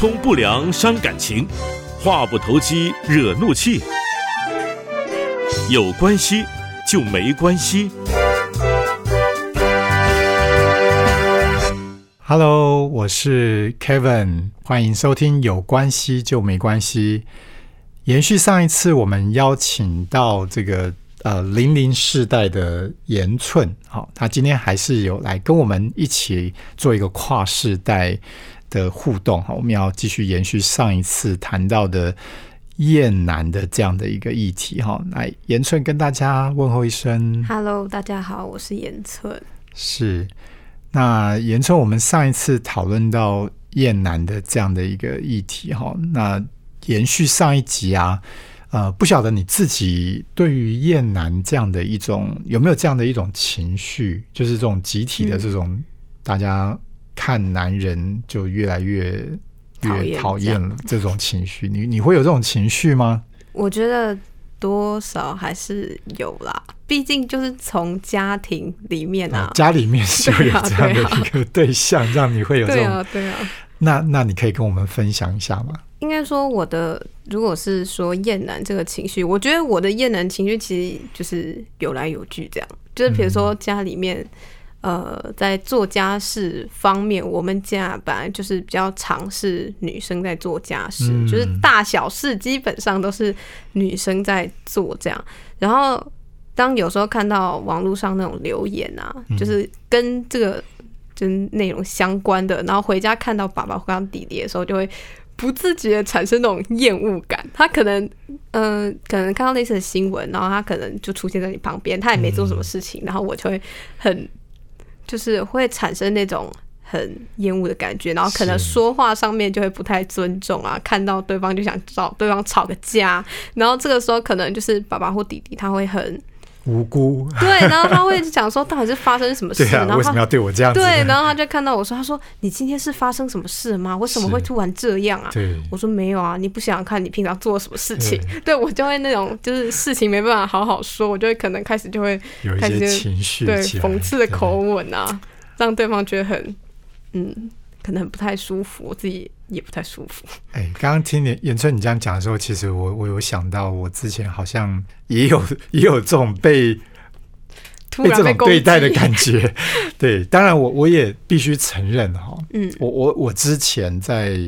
通不良伤感情，话不投机惹怒气。有关系就没关系。Hello，我是 Kevin，欢迎收听《有关系就没关系》。延续上一次，我们邀请到这个呃零零世代的严寸，好、他今天还是有来跟我们一起做一个跨世代的互动。哈，我们要继续延续上一次谈到的厌男的这样的一个议题。哈，来严寸跟大家问候一声。Hello，大家好，我是严寸。是，那严春，我们上一次讨论到厌男的这样的一个议题哈，那延续上一集啊，呃，不晓得你自己对于厌男这样的一种有没有这样的一种情绪，就是这种集体的这种、大家看男人就越来越越讨厌了这种情绪，你你会有这种情绪吗？我觉得多少还是有啦，毕竟就是从家庭里面啊，家里面就有这样的一个对象，让你会有这种，对啊，对啊。那那你可以跟我们分享一下吗？应该说，我的如果是说厌男这个情绪，我觉得我的厌男情绪其实就是有来有去，这样就是比如说家里面，呃，在做家事方面，我们家本来就是比较尝试女生在做家事，嗯就是大小事基本上都是女生在做这样。然后当有时候看到网络上那种留言啊，就是跟这个就是内容相关的，然后回家看到爸爸或弟弟的时候，就会不自觉地产生那种厌恶感。他可能，嗯、可能看到类似的新闻，然后他可能就出现在你旁边，他也没做什么事情，然后我就会很，就是会产生那种。很厌恶的感觉，然后可能说话上面就会不太尊重啊，看到对方就想找对方吵个架，然后这个时候可能就是爸爸或弟弟他会很无辜，对，然后他会讲说到底是发生什么事，对啊，然后他为什么要对我这样子？对，然后他就看到我说，他说你今天是发生什么事吗？为什么会突然这样啊？对我说没有啊，你不想想看你平常做了什么事情？对 我就会那种就是事情没办法好好说，我就会可能开始就会有一些情绪对讽刺的口吻啊，让对方觉得很嗯，可能很不太舒服，我自己也不太舒服。哎，刚刚听你严春你这样讲的时候，其实我我有想到，我之前好像也有 也有这种被突被这种对待的感觉。对，当然我我也必须承认哈，嗯我我我之前在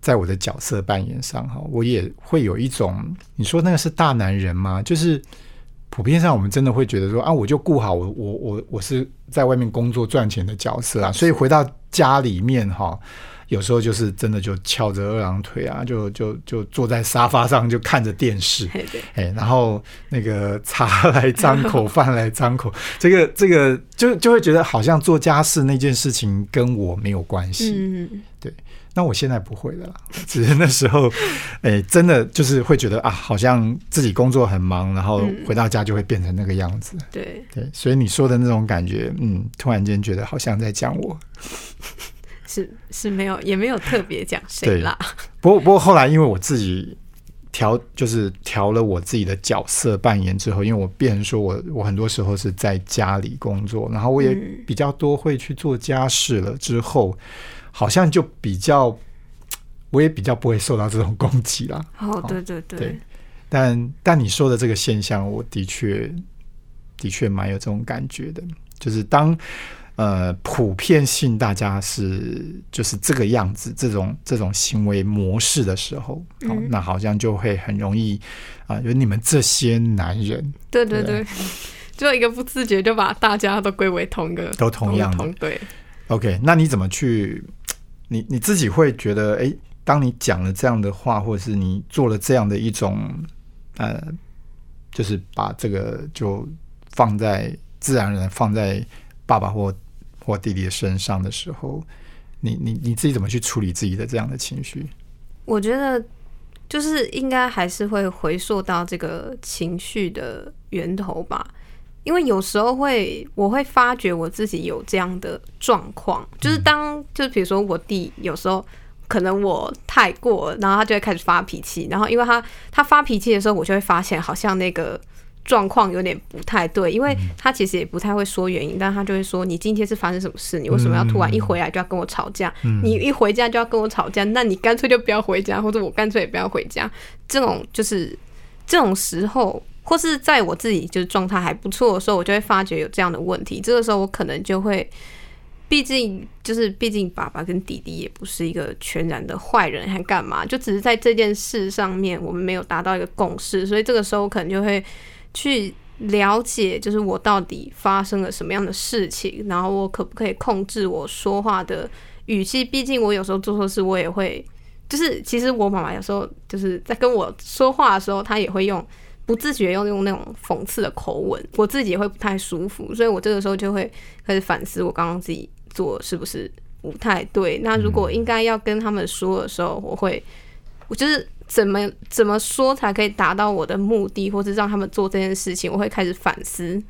在我的角色扮演上哈，我也会有一种，你说那个是大男人吗？就是普遍上我们真的会觉得说啊，我就顾好我我我我是在外面工作赚钱的角色啊，所以回到家里面哈。有时候就是真的就翘着二郎腿啊，就就就坐在沙发上就看着电视，哎，然后那个茶来张口，饭来张口，这个这个就就会觉得好像做家事那件事情跟我没有关系。嗯，那我现在不会了啦，只是那时候，哎，真的就是会觉得啊，好像自己工作很忙，然后嗯回到家就会变成那个样子。对，对，所以你说的那种感觉，嗯，突然间觉得好像在讲我。是是没有，也没有特别讲谁啦。不过不过后来因为我自己调就是调了我自己的角色扮演之后，因为我变成说我我很多时候是在家里工作，然后我也嗯比较多会去做家事了之后，好像就比较 我也比较不会受到这种攻击啦。哦，对对对，对但但你说的这个现象，我的确的确蛮有这种感觉的，就是当呃普遍性大家是就是这个样子，这种这种行为模式的时候，哦嗯那好像就会很容易啊，有、你们这些男人对对对对，就一个不自觉就把大家都归为同一个都同样的同对。OK，那你怎么去？你你自己会觉得，哎，当你讲了这样的话，或者是你做了这样的一种，呃，就是把这个就放在自然而然放在爸爸或或弟弟的身上的时候，你你你自己怎么去处理自己的这样的情绪？我觉得就是应该还是会回溯到这个情绪的源头吧，因为有时候会我会发觉我自己有这样的状况，就是当就是比如说我弟有时候。可能我太过了，然后他就会开始发脾气，然后因为他他发脾气的时候，我就会发现好像那个状况有点不太对，因为他其实也不太会说原因，但他就会说你今天是发生什么事？你为什么要突然一回来就要跟我吵架？你一回家就要跟我吵架，那你干脆就不要回家，或者我干脆也不要回家。这种就是这种时候，或是在我自己就是状态还不错的时候，我就会发觉有这样的问题。这个时候我可能就会。毕竟，就是毕竟，爸爸跟弟弟也不是一个全然的坏人，还干嘛？就只是在这件事上面，我们没有达到一个共识，所以这个时候可能就会去了解，就是我到底发生了什么样的事情，然后我可不可以控制我说话的语气？毕竟我有时候做错事，我也会，就是其实我妈妈有时候就是在跟我说话的时候，她也会用不自觉用用那种讽刺的口吻，我自己也会不太舒服，所以我这个时候就会开始反思我刚刚自己。做是不是不太对？那如果应该要跟他们说的时候，我会，我就是怎么怎么说才可以达到我的目的，或是让他们做这件事情，我会开始反思，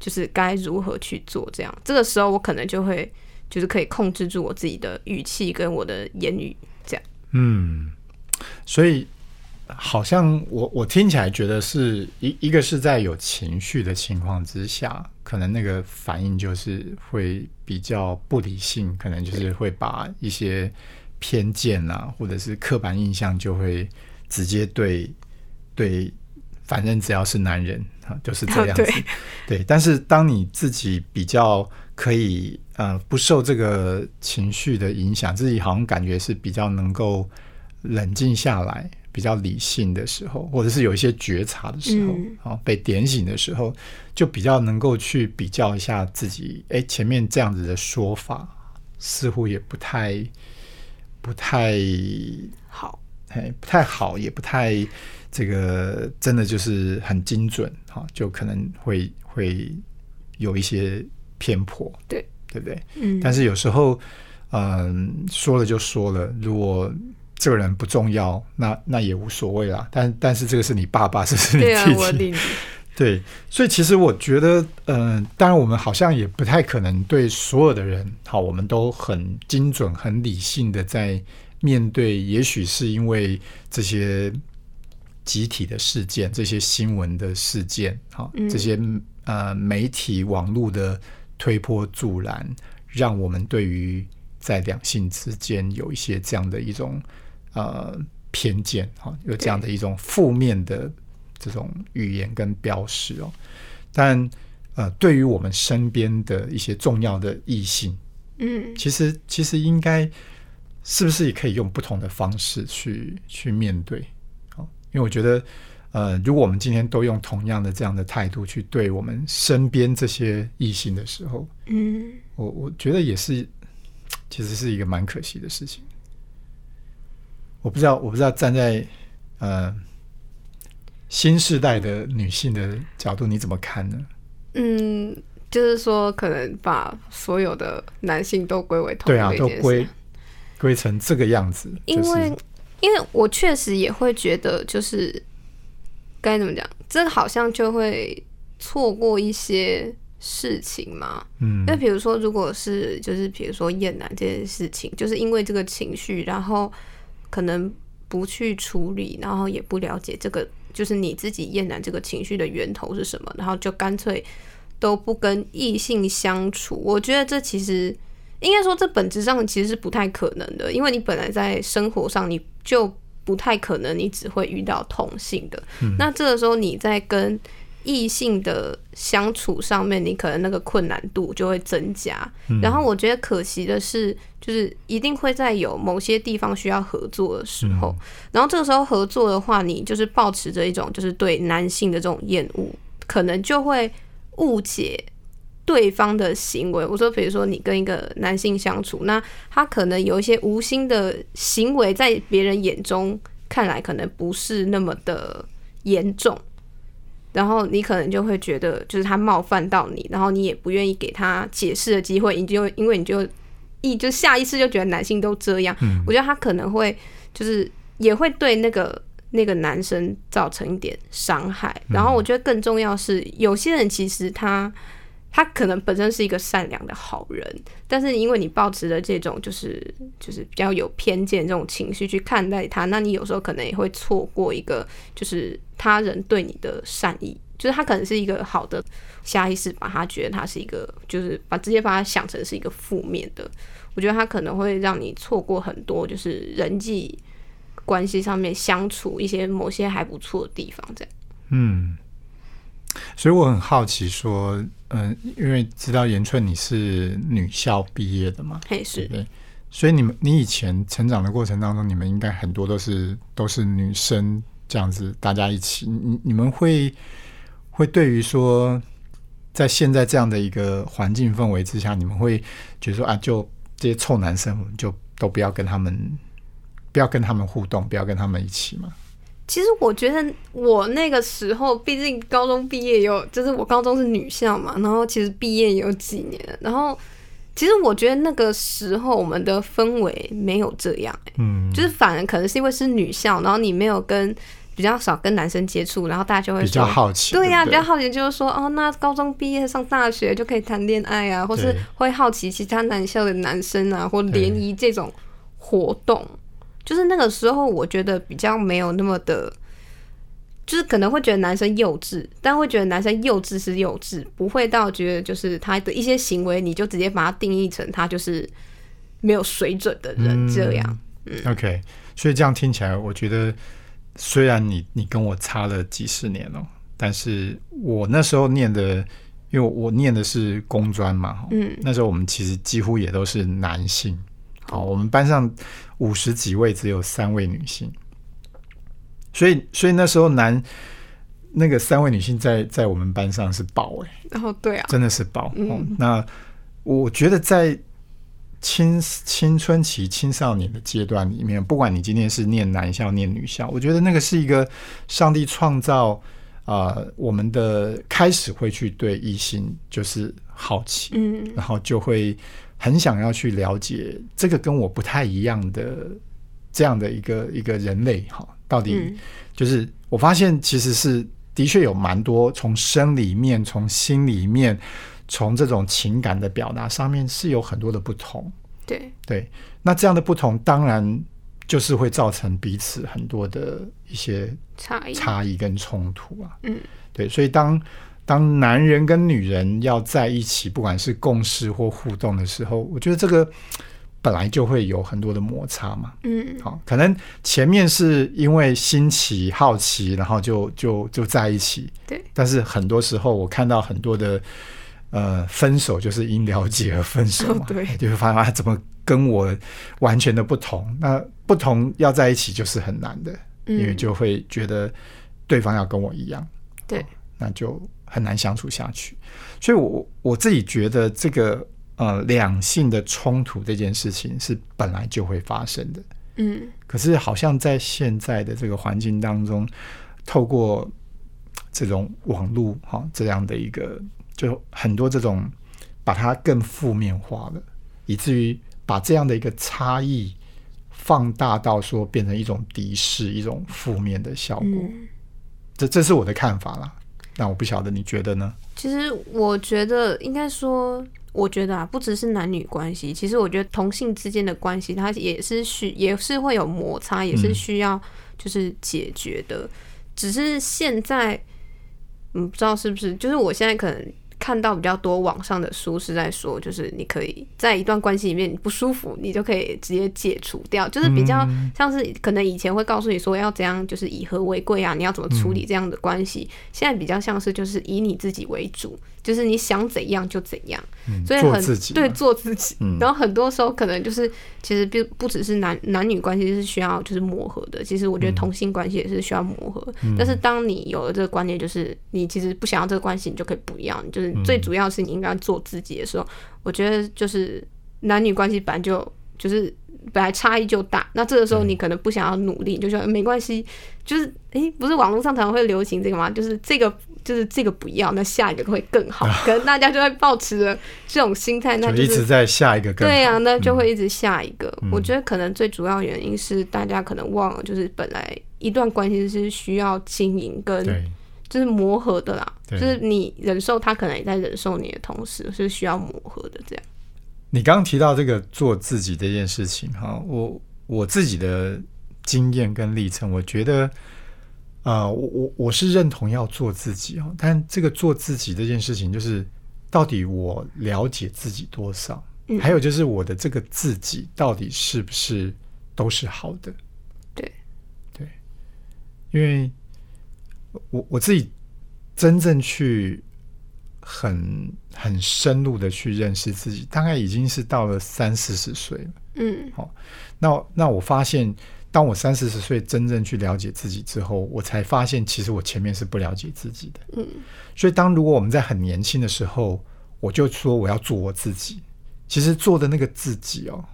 就是该如何去做。这样，这个时候我可能就会，就是可以控制住我自己的语气跟我的言语。这样，嗯，所以。好像我我听起来觉得是一一个是在有情绪的情况之下，可能那个反应就是会比较不理性，可能就是会把一些偏见啊，或者是刻板印象，就会直接对对，反正只要是男人啊，就是这样子。对，但是当你自己比较可以呃不受这个情绪的影响，自己好像感觉是比较能够冷静下来。比较理性的时候，或者是有一些觉察的时候，啊，被点醒的时候，就比较能够去比较一下自己。哎，前面这样子的说法似乎也不太不太好，哎，不太好，也不太这个真的就是很精准，哈，就可能会会有一些偏颇，对对不对？嗯，但是有时候，嗯，说了就说了，如果。这个人不重要，那那也无所谓啦。但但是这个是你爸爸，这 是你弟弟，对。所以其实我觉得，嗯，当然我们好像也不太可能对所有的人，好，我们都很精准、很理性的在面对。也许是因为这些集体的事件、这些新闻的事件，好，这些呃媒体网络的推波助澜，让我们对于在两性之间有一些这样的一种。呃，偏见哈，有这样的一种负面的这种语言跟标识哦。但呃，对于我们身边的一些重要的异性，嗯，其实其实应该是不是也可以用不同的方式去去面对？哦，因为我觉得，呃，如果我们今天都用同样的这样的态度去对我们身边这些异性的时候，嗯，我我觉得也是，其实是一个蛮可惜的事情。我不知道，我不知道站在呃新时代的女性的角度，你怎么看呢？嗯，就是说，可能把所有的男性都归为同对啊，都归归成这个样子。因为，因为我确实也会觉得，就是该怎么讲，这好像就会错过一些事情嘛。嗯，因为比如说，如果是就是比如说厌男这件事情，就是因为这个情绪，然后。可能不去处理，然后也不了解这个，就是你自己厌男这个情绪的源头是什么，然后就干脆都不跟异性相处。我觉得这其实应该说，这本质上其实是不太可能的，因为你本来在生活上你就不太可能，你只会遇到同性的。那这个时候你在跟异性的相处上面，你可能那个困难度就会增加。然后我觉得可惜的是，就是一定会在有某些地方需要合作的时候，然后这个时候合作的话，你就是保持着一种就是对男性的这种厌恶，可能就会误解对方的行为。我说，比如说你跟一个男性相处，那他可能有一些无心的行为，在别人眼中看来可能不是那么的严重。然后你可能就会觉得，就是他冒犯到你，然后你也不愿意给他解释的机会，你就因为你就一就下意识就觉得男性都这样。我觉得他可能会就是也会对那个那个男生造成一点伤害。然后我觉得更重要是，有些人其实他他可能本身是一个善良的好人，但是因为你抱持的这种就是就是比较有偏见这种情绪去看待他，那你有时候可能也会错过一个就是。他人对你的善意，就是他可能是一个好的下意识把他觉得他是一个，就是把直接把他想成是一个负面的。我觉得他可能会让你错过很多，就是人际关系上面相处一些某些还不错的地方，这样。嗯，所以我很好奇，说，嗯、因为知道延春你是女校毕业的嘛，嘿，是对对？所以你们你以前成长的过程当中，你们应该很多都是都是女生这样子，大家一起，你你们会会对于说，在现在这样的一个环境氛围之下，你们会觉得说啊，就这些臭男生，我们就都不要跟他们，不要跟他们互动，不要跟他们一起嘛？其实我觉得我那个时候，毕竟高中毕业有，就是我高中是女校嘛，然后其实毕业有几年，然后其实我觉得那个时候我们的氛围没有这样、欸，嗯，就是反而可能是因为是女校，然后你没有跟比较少跟男生接触，然后大家就会比较好奇，对呀、不比较好奇就是说，哦，那高中毕业上大学就可以谈恋爱啊，或是会好奇其他男校的男生啊，或联谊这种活动。就是那个时候，我觉得比较没有那么的，就是可能会觉得男生幼稚，但会觉得男生幼稚是幼稚，不会到觉得就是他的一些行为，你就直接把他定义成他就是没有水准的人这样。OK，所以这样听起来，我觉得虽然你你跟我差了几十年哦，但是我那时候念的，因为我念的是工专嘛，嗯，那时候我们其实几乎也都是男性，好，我们班上五十几位只有三位女性，所以所以那时候男那个三位女性在在我们班上是宝哎、然后对啊，真的是宝。嗯。哦、那我觉得在青青春期、青少年的阶段里面，不管你今天是念男校、念女校，我觉得那个是一个上帝创造啊、呃我们的开始会去对异性就是好奇，嗯。然后就会很想要去了解这个跟我不太一样的这样的一个一个人类哈，到底嗯。就是我发现其实是的确有蛮多从生理面、从心里面、从这种情感的表达上面是有很多的不同。对，对，那这样的不同当然就是会造成彼此很多的一些差异，差异跟冲突啊。嗯，对，所以当当男人跟女人要在一起，不管是共事或互动的时候，我觉得这个本来就会有很多的摩擦嘛。嗯。好，可能前面是因为新奇、好奇，然后就就就在一起。对，但是很多时候我看到很多的呃分手就是因了解而分手嘛，哦对。就会发现啊怎么跟我完全的不同，那不同要在一起就是很难的，嗯，因为就会觉得对方要跟我一样，对，那就很难相处下去。所以我我自己觉得这个呃两性的冲突这件事情是本来就会发生的。嗯可是好像在现在的这个环境当中，透过这种网络哈这样的一个，就很多这种把它更负面化了，以至于把这样的一个差异放大到说变成一种敌视、一种负面的效果。嗯。这这是我的看法啦。那我不晓得你觉得呢？其实我觉得应该说，我觉得啊，不只是男女关系，其实我觉得同性之间的关系，它也是需也是会有摩擦，也是需要就是解决的。只是现在，嗯，不知道是不是，就是我现在可能看到比较多网上的书是在说，就是你可以在一段关系里面你不舒服，你就可以直接解除掉，就是比较像是可能以前会告诉你说要怎样，就是以和为贵啊，你要怎么处理这样的关系。现在比较像是就是以你自己为主，就是你想怎样就怎样，嗯所以很对做自己。嗯。然后很多时候可能就是其实不不只是男男女关系是需要就是磨合的，其实我觉得同性关系也是需要磨合。嗯。但是当你有了这个观念，就是你其实不想要这个关系，你就可以不要，就是最主要是你应该做自己的时候，我觉得就是男女关系本来就就是本来差异就大，那这个时候你可能不想要努力，你就说没关系，就是诶，不是网络上常常会流行这个吗？就是这个就是这个不要，那下一个会更好，可能大家就会抱持着这种心态，那就一直在下一个更好。对啊，那就会一直下一个。嗯。我觉得可能最主要原因是大家可能忘了，就是本来一段关系是需要经营跟就是磨合的啦，就是你忍受他，可能也在忍受你的同时，是需要磨合的这样。你刚刚提到这个做自己这件事情哈，我我自己的经验跟历程，我觉得呃，我我我是认同要做自己哦，但这个做自己这件事情，就是到底我了解自己多少，嗯还有就是我的这个自己到底是不是都是好的？对对，因为我我自己真正去很很深入的去认识自己，大概已经是到了三四十岁了。嗯好那那我发现，当我三四十岁真正去了解自己之后，我才发现，其实我前面是不了解自己的。嗯，所以，当如果我们在很年轻的时候，我就说我要做我自己，其实做的那个自己哦，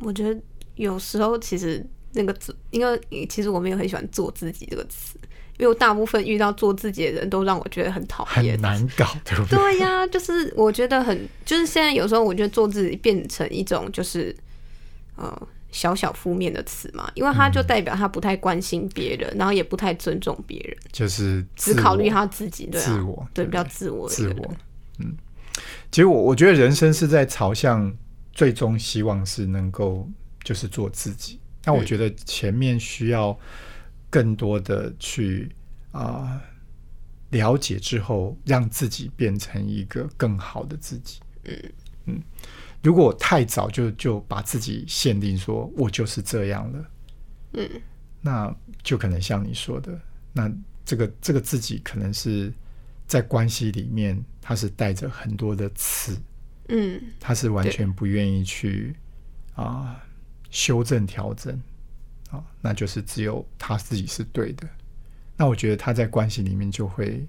我觉得有时候其实那个字，因为其实我没有很喜欢“做自己”这个词，因为我大部分遇到做自己的人都让我觉得很讨厌很。难搞，对不对？对呀、就是我觉得很，就是现在有时候我觉得做自己变成一种就是呃小小负面的词嘛，因为他就代表他不太关心别人，然后也不太尊重别人，就是只考虑他自己，对啊，自我对，比较自我的自我。嗯，其实我我觉得人生是在朝向最终希望是能够就是做自己。那我嗯觉得前面需要更多的去啊、了解之后，让自己变成一个更好的自己。嗯嗯，如果太早就就把自己限定说我就是这样了，嗯，那就可能像你说的，那这个这个自己可能是在关系里面，他是带着很多的刺，嗯他是完全不愿意去啊、修正调整啊、那就是只有他自己是对的。那我觉得他在关系里面就会，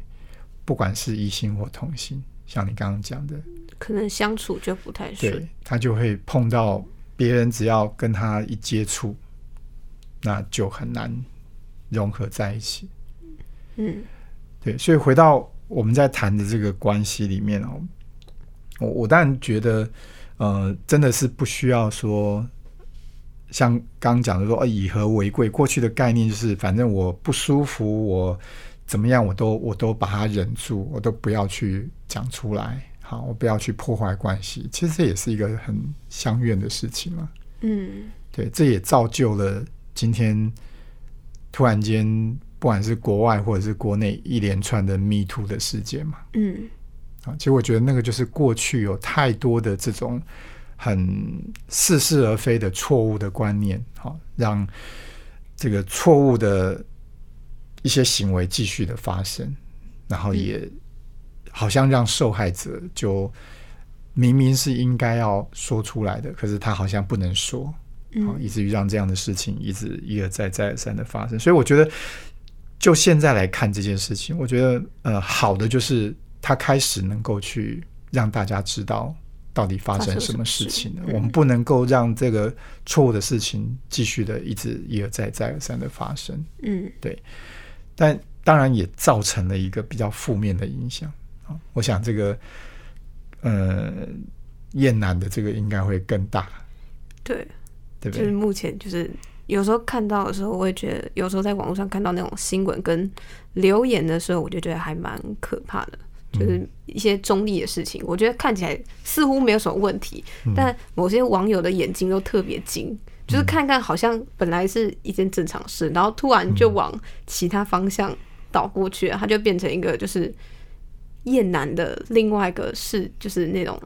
不管是异性或同性，像你刚刚讲的，可能相处就不太顺对。他就会碰到别人，只要跟他一接触，那就很难融合在一起。嗯对，所以回到我们在谈的这个关系里面哦，我我当然觉得，呃，真的是不需要说像刚刚讲的说，呃，以和为贵。过去的概念就是，反正我不舒服，我怎么样，我都我都把它忍住，我都不要去讲出来。好，我不要去破坏关系。其实这也是一个很相怨的事情嘛。嗯对，这也造就了今天突然间，不管是国外或者是国内一连串的 Me Too 的事件嘛。嗯啊，其实我觉得那个就是过去有太多的这种很似是而非的错误的观念，好、让这个错误的一些行为继续的发生，然后也好像让受害者就明明是应该要说出来的，可是他好像不能说，好、嗯以至于让这样的事情一直一而再再而三的发生。所以我觉得，就现在来看这件事情，我觉得呃，好的就是他开始能够去让大家知道到底发生什么事情了。我们不能够让这个错误的事情继续的一直一而再再而三的发生，嗯对但当然也造成了一个比较负面的影响啊。我想这个呃，厌男的这个应该会更大，对，对不对？就是目前就是有时候看到的时候，我会觉得有时候在网络上看到那种新闻跟留言的时候，我就觉得还蛮可怕的。就是一些中立的事情，我觉得看起来似乎没有什么问题，但某些网友的眼睛都特别精，就是看看好像本来是一件正常事，然后突然就往其他方向倒过去了，它就变成一个就是厌男的另外一个事，就是那种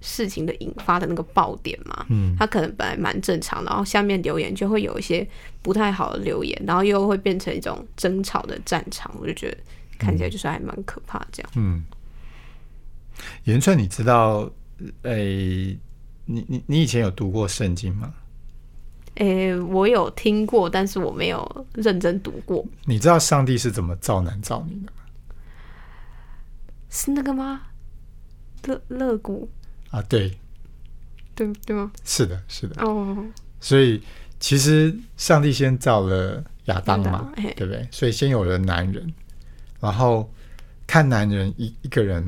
事情的引发的那个爆点嘛。嗯，他可能本来蛮正常，然后下面留言就会有一些不太好的留言，然后又会变成一种争吵的战场，我就觉得看起来就是还蛮可怕这样。嗯，严川，你知道，呃、你你你以前有读过圣经吗？诶、我有听过，但是我没有认真读过，你知道上帝是怎么造男造女的吗？是那个吗？乐乐谷，啊，对，对对吗？是的，是的。哦，所以其实上帝先造了亚当嘛对不对？所以先有了男人，然后看男人一一个人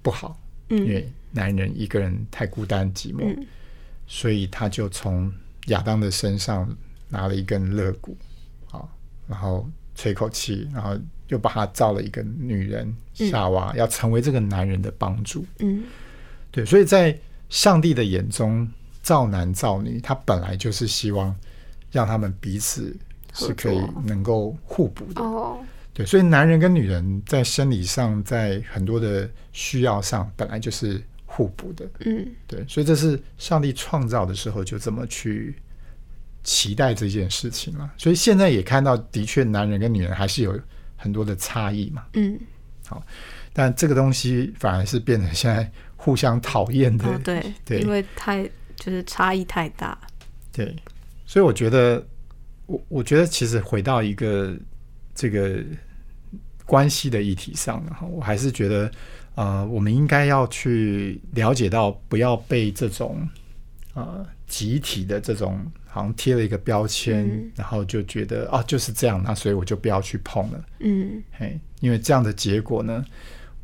不好，因嗯为男人一个人太孤单寂寞，嗯所以他就从亚当的身上拿了一根肋骨，好，然后吹口气，然后又把他造了一个女人夏娃，要成为这个男人的帮助。嗯对，所以在上帝的眼中，造男造女，他本来就是希望让他们彼此是可以能够互补的。哦，对，所以男人跟女人在生理上，在很多的需要上，本来就是互补的。嗯对，所以这是上帝创造的时候就这么去期待这件事情了。所以现在也看到，的确男人跟女人还是有很多的差异嘛。嗯，好但这个东西反而是变成现在互相讨厌的。哦对，对因为太就是差异太大。对，所以我觉得，我我觉得其实回到一个这个关系的议题上，然后我还是觉得，呃，我们应该要去了解到，不要被这种呃集体的这种好像贴了一个标签，嗯然后就觉得啊就是这样，那所以我就不要去碰了，嗯，嘿，因为这样的结果呢。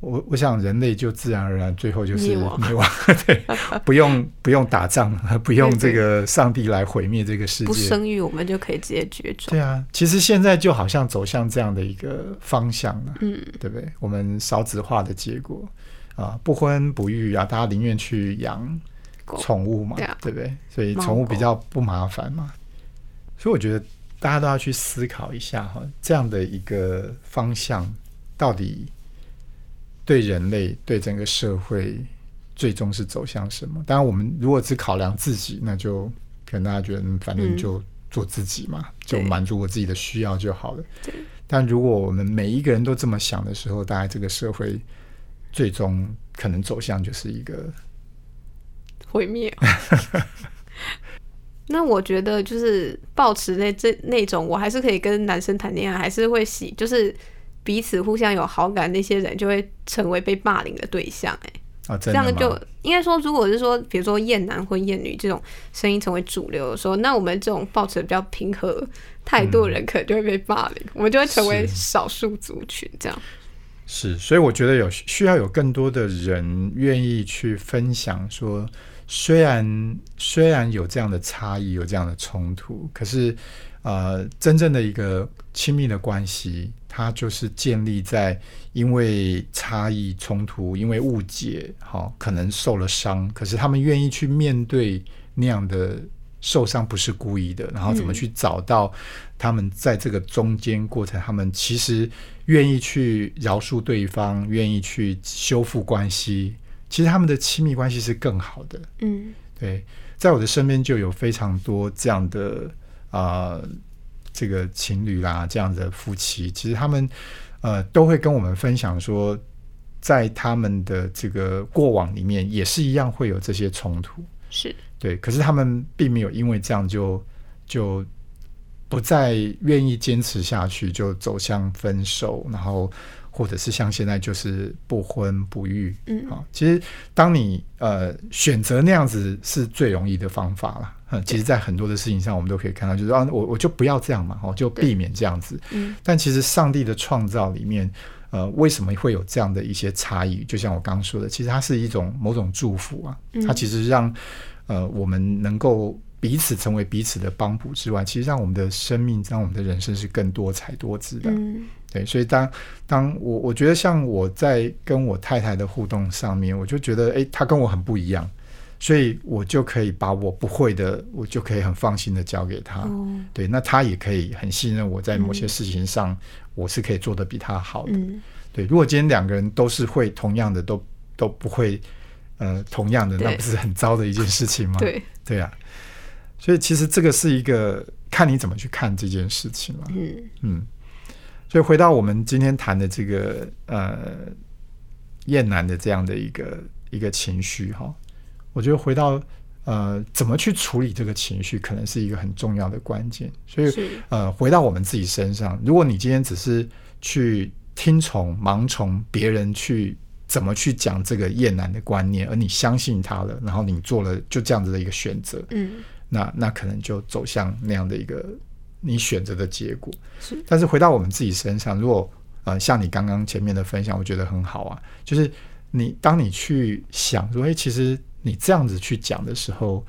我我想人类就自然而然最后就是灭亡灭亡，对，不用不用打仗，不用这个上帝来毁灭这个世界，不生育我们就可以直接绝种。对啊，其实现在就好像走向这样的一个方向了，嗯对不对？我们少子化的结果啊，不婚不育啊，大家宁愿去养狗。宠物嘛，对啊。对不对？所以宠物比较不麻烦嘛，所以我觉得大家都要去思考一下哈，这样的一个方向到底对人类、对整个社会最终是走向什么？当然，我们如果只考量自己，那就可能大家觉得，嗯反正就做自己嘛，就满足我自己的需要就好了。对。但如果我们每一个人都这么想的时候，大概这个社会最终可能走向就是一个毁灭。那我觉得就是保持那这那种，我还是可以跟男生谈恋爱，还是会喜，就是彼此互相有好感，那些人就会成为被霸凌的对象、哎，啊，这样就应该说，如果是说，比如说厌男或厌女这种声音成为主流的时候，那我们这种保持比较平和态度的人，可能就会被霸凌，我们就会成为少数族群这样。是，所以我觉得有需要有更多的人愿意去分享说，虽然虽然有这样的差异，有这样的冲突，可是呃，真正的一个亲密的关系，它就是建立在因为差异冲突，因为误解，好、可能受了伤，可是他们愿意去面对那样的受伤不是故意的，然后怎么去找到他们在这个中间过程，他们其实愿意去饶恕对方，愿意去修复关系，其实他们的亲密关系是更好的。嗯对，在我的身边就有非常多这样的啊、呃这个情侣啦，这样的夫妻，其实他们呃都会跟我们分享说，在他们的这个过往里面也是一样会有这些冲突。是，对，可是他们并没有因为这样就就不再愿意坚持下去，就走向分手，然后或者是像现在就是不婚不育。嗯啊，其实当你呃选择那样子是最容易的方法了。嗯，其实，在很多的事情上，我们都可以看到，就是啊，我我就不要这样嘛，哦，就避免这样子。嗯但其实上帝的创造里面，呃，为什么会有这样的一些差异？就像我刚刚说的，其实它是一种某种祝福啊，它其实让呃我们能够彼此成为彼此的帮补之外，其实让我们的生命，让我们的人生是更多彩多姿的。嗯对，所以当当我我觉得像我在跟我太太的互动上面，我就觉得诶，她跟我很不一样，所以我就可以把我不会的，我就可以很放心的交给她。哦对，那她也可以很信任我在某些事情上，我是可以做的比她好的。嗯对，如果今天两个人都是会同样的，都都不会呃同样的，那不是很糟的一件事情吗？对，对啊，所以其实这个是一个看你怎么去看这件事情了。嗯嗯，所以回到我们今天谈的这个呃厌男的这样的一个一个情绪哈，我觉得回到呃怎么去处理这个情绪，可能是一个很重要的关键。所以呃，回到我们自己身上，如果你今天只是去听从、盲从别人去怎么去讲这个厌男的观念，而你相信他了，然后你做了就这样子的一个选择，嗯。那那可能就走向那样的一个你选择的结果。是但是回到我们自己身上，如果呃像你刚刚前面的分享，我觉得很好啊，就是你当你去想说，哎、其实你这样子去讲的时候，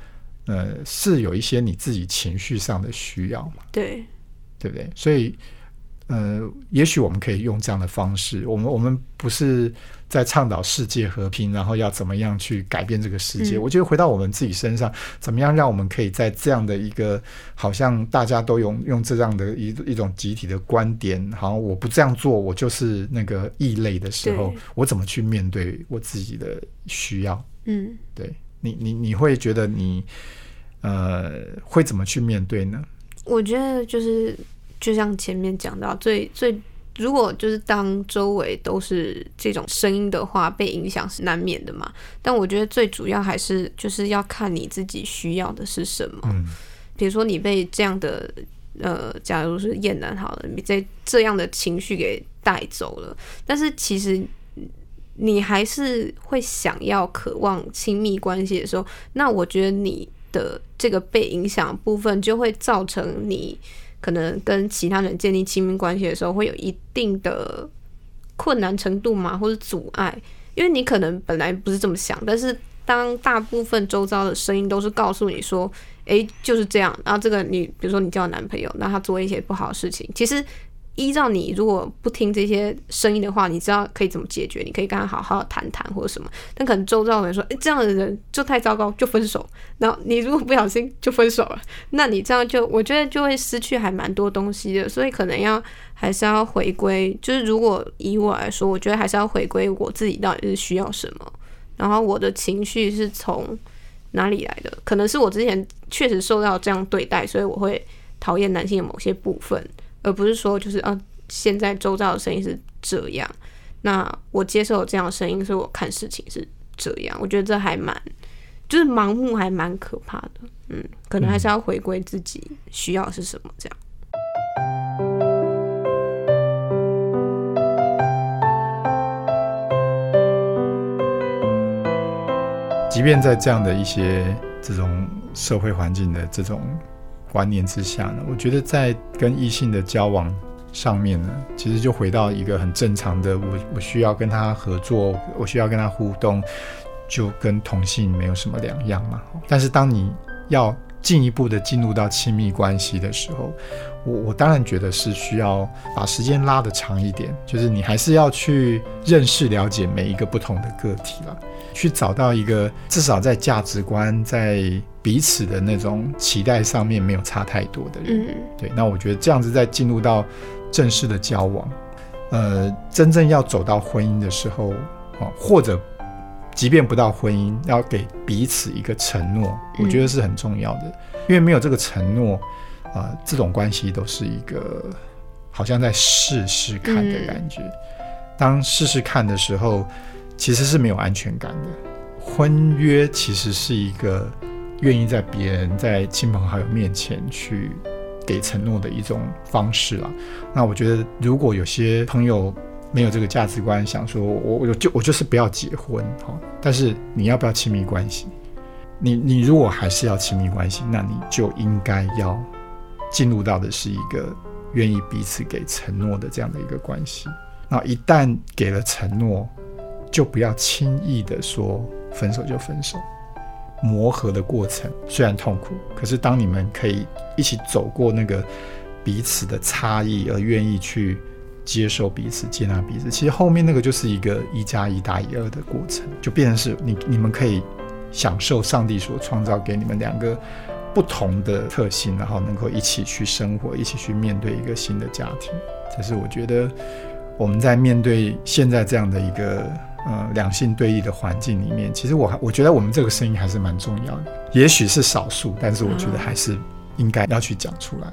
呃，是有一些你自己情绪上的需要嘛，对对不对？所以呃，也许我们可以用这样的方式，我们我们不是在倡导世界和平，然后要怎么样去改变这个世界？嗯我觉得回到我们自己身上，怎么样让我们可以在这样的一个好像大家都用用这样的一一种集体的观点，好像我不这样做，我就是那个异类的时候，我怎么去面对我自己的需要？嗯，对你，你你会觉得你呃会怎么去面对呢？我觉得就是就像前面讲到，最最如果就是当周围都是这种声音的话，被影响是难免的嘛。但我觉得最主要还是就是要看你自己需要的是什么。嗯比如说你被这样的呃，假如是厌男好了，你这这样的情绪给带走了，但是其实你还是会想要渴望亲密关系的时候，那我觉得你的这个被影响部分就会造成你可能跟其他人建立亲密关系的时候会有一定的困难程度嘛，或者阻碍，因为你可能本来不是这么想，但是当大部分周遭的声音都是告诉你说，诶，就是这样，然后这个你比如说你交男朋友，那他做一些不好的事情，其实依照你如果不听这些声音的话，你知道可以怎么解决，你可以跟他好好谈谈或者什么。但可能周遭的人说，诶，这样的人就太糟糕，就分手。然后你如果不小心就分手了，那你这样就我觉得就会失去还蛮多东西的，所以可能要还是要回归，就是如果以我来说，我觉得还是要回归我自己到底是需要什么，然后我的情绪是从哪里来的？可能是我之前确实受到这样对待，所以我会讨厌男性的某些部分，而不是说就是啊，现在周遭的声音是这样，那我接受这样的声音，所以我看事情是这样。我觉得这还蛮，就是盲目还蛮可怕的。嗯，可能还是要回归自己需要是什么，这样。即便在这样的一些这种社会环境的这种观念之下呢，我觉得在跟异性的交往上面呢，其实就回到一个很正常的，我我需要跟他合作，我需要跟他互动，就跟同性没有什么两样嘛。但是当你要进一步的进入到亲密关系的时候，我我当然觉得是需要把时间拉得长一点，就是你还是要去认识了解每一个不同的个体了。去找到一个至少在价值观、在彼此的那种期待上面没有差太多的人。嗯对，那我觉得这样子在进入到正式的交往，呃，真正要走到婚姻的时候，哦，或者即便不到婚姻，要给彼此一个承诺，我觉得是很重要的。因为没有这个承诺，啊、这种关系都是一个好像在试试看的感觉。当试试看的时候，其实是没有安全感的。婚约其实是一个愿意在别人、在亲朋好友面前去给承诺的一种方式啦。那我觉得，如果有些朋友没有这个价值观，想说我我就我就是不要结婚哈，但是你要不要亲密关系？你你如果还是要亲密关系，那你就应该要进入到的是一个愿意彼此给承诺的这样的一个关系。那一旦给了承诺，就不要轻易的说分手就分手。磨合的过程虽然痛苦，可是当你们可以一起走过那个彼此的差异，而愿意去接受彼此、接纳彼此，其实后面那个就是一个一加一大于二的过程，就变成是你你们可以享受上帝所创造给你们两个不同的特性，然后能够一起去生活，一起去面对一个新的家庭。这是我觉得我们在面对现在这样的一个呃两性对立的环境里面，其实我还我觉得我们这个声音还是蛮重要的，也许是少数，但是我觉得还是应该要去讲出来。